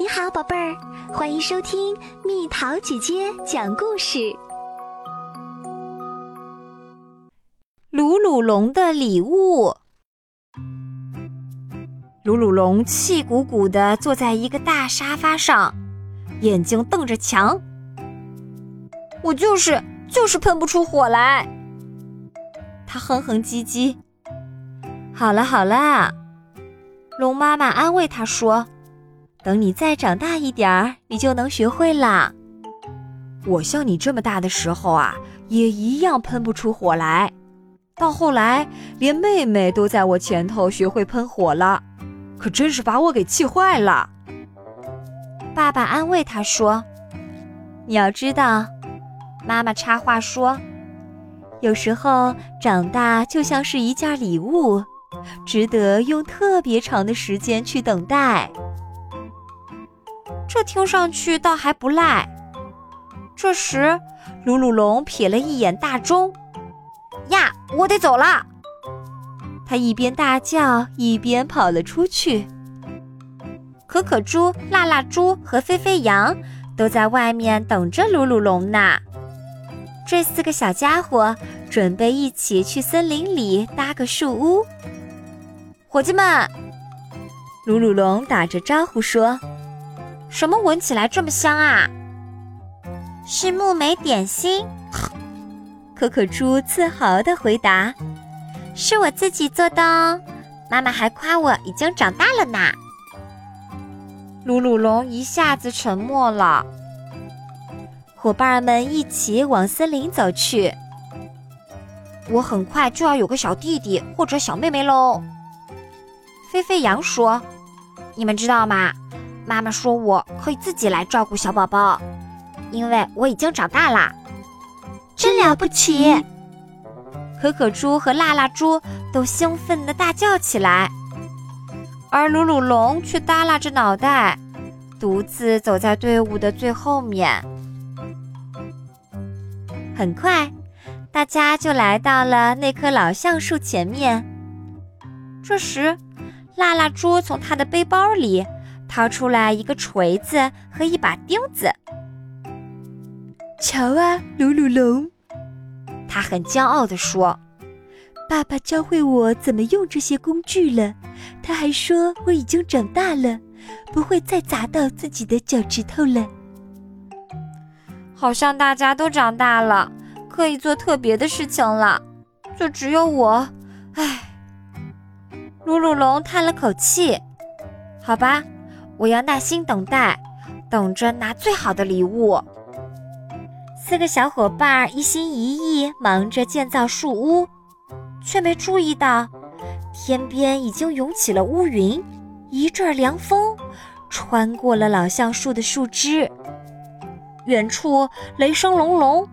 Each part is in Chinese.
你好，宝贝儿，欢迎收听蜜桃姐姐讲故事。鲁鲁龙的礼物。鲁鲁龙气鼓鼓地坐在一个大沙发上，眼睛瞪着墙。我就是就是喷不出火来。他哼哼唧唧。好了好了，龙妈妈安慰他说。等你再长大一点儿，你就能学会啦。我像你这么大的时候啊，也一样喷不出火来。到后来，连妹妹都在我前头学会喷火了，可真是把我给气坏了。爸爸安慰他说：“你要知道，妈妈插话说，有时候长大就像是一件礼物，值得用特别长的时间去等待。”这听上去倒还不赖。这时，鲁鲁龙瞥了一眼大钟，呀，我得走了。他一边大叫，一边跑了出去。可可猪、辣辣猪和飞飞羊都在外面等着鲁鲁龙呢。这四个小家伙准备一起去森林里搭个树屋。伙计们，鲁鲁龙打着招呼说。什么闻起来这么香啊？是木莓点心。可可猪自豪的回答：“是我自己做的哦，妈妈还夸我已经长大了呢。”鲁鲁龙一下子沉默了。伙伴们一起往森林走去。我很快就要有个小弟弟或者小妹妹喽。飞飞羊说：“你们知道吗？”妈妈说：“我可以自己来照顾小宝宝，因为我已经长大啦，真了不起！”可可猪和辣辣猪都兴奋地大叫起来，而鲁鲁龙却耷拉着脑袋，独自走在队伍的最后面。很快，大家就来到了那棵老橡树前面。这时，辣辣猪从他的背包里。掏出来一个锤子和一把钉子。瞧啊，鲁鲁龙，他很骄傲地说：“爸爸教会我怎么用这些工具了。他还说我已经长大了，不会再砸到自己的脚趾头了。”好像大家都长大了，可以做特别的事情了，就只有我，唉。鲁鲁龙叹了口气：“好吧。”我要耐心等待，等着拿最好的礼物。四个小伙伴一心一意忙着建造树屋，却没注意到天边已经涌起了乌云，一阵凉风穿过了老橡树的树枝。远处雷声隆隆，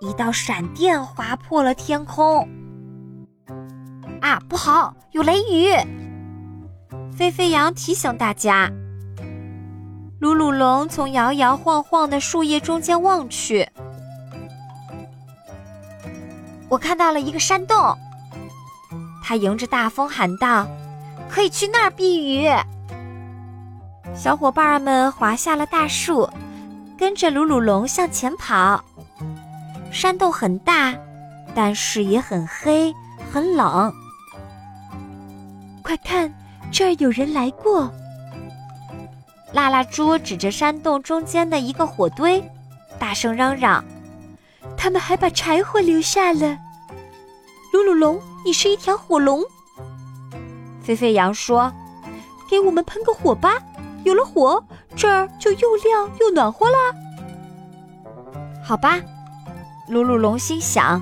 一道闪电划破了天空。啊，不好，有雷雨！飞飞羊提醒大家。鲁鲁龙从摇摇晃晃的树叶中间望去，我看到了一个山洞。他迎着大风喊道：“可以去那儿避雨。”小伙伴们滑下了大树，跟着鲁鲁龙向前跑。山洞很大，但是也很黑，很冷。快看，这儿有人来过。辣辣猪指着山洞中间的一个火堆，大声嚷嚷：“他们还把柴火留下了。”鲁鲁龙，你是一条火龙。飞飞羊说：“给我们喷个火吧，有了火，这儿就又亮又暖和啦。”好吧，鲁鲁龙心想：“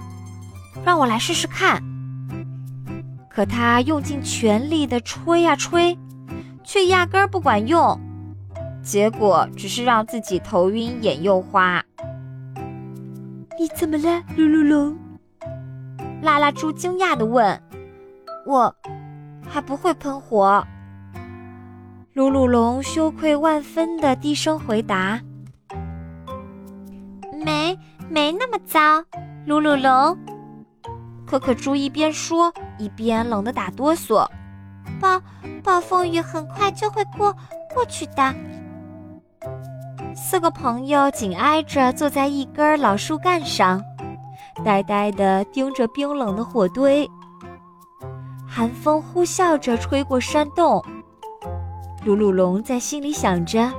让我来试试看。”可他用尽全力的吹呀吹，却压根儿不管用。结果只是让自己头晕眼又花。你怎么了，鲁鲁龙？拉拉猪惊讶地问。我还不会喷火。鲁鲁龙羞愧万分地低声回答：“没，没那么糟。”鲁鲁龙。可可猪一边说一边冷得打哆嗦。暴暴风雨很快就会过过去的。四个朋友紧挨着坐在一根老树干上，呆呆地盯着冰冷的火堆。寒风呼啸着吹过山洞，鲁鲁龙在心里想着：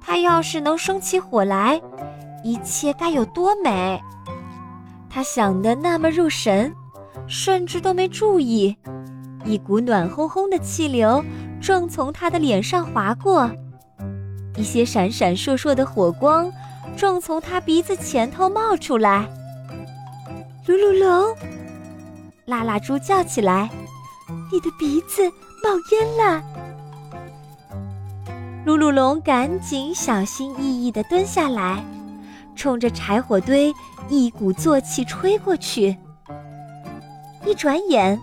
他要是能生起火来，一切该有多美！他想得那么入神，甚至都没注意，一股暖烘烘的气流正从他的脸上划过。一些闪闪烁烁的火光正从他鼻子前头冒出来。噜噜龙，拉拉猪叫起来：“你的鼻子冒烟了！”噜噜龙赶紧小心翼翼地蹲下来，冲着柴火堆一鼓作气吹过去。一转眼。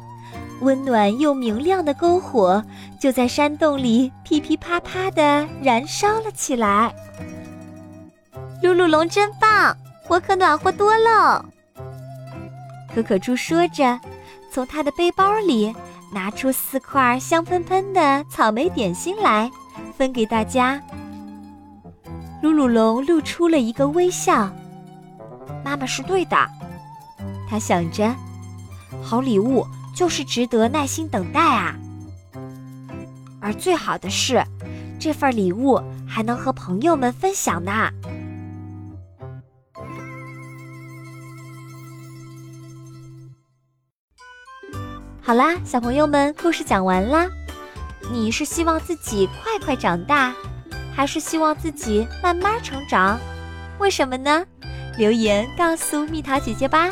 温暖又明亮的篝火就在山洞里噼噼啪啪地燃烧了起来。噜噜龙真棒，我可暖和多了。可可猪说着，从他的背包里拿出四块香喷喷的草莓点心来，分给大家。噜噜龙露出了一个微笑。妈妈是对的，他想着，好礼物。就是值得耐心等待啊！而最好的是，这份礼物还能和朋友们分享呢。好啦，小朋友们，故事讲完啦。你是希望自己快快长大，还是希望自己慢慢成长？为什么呢？留言告诉蜜桃姐姐吧。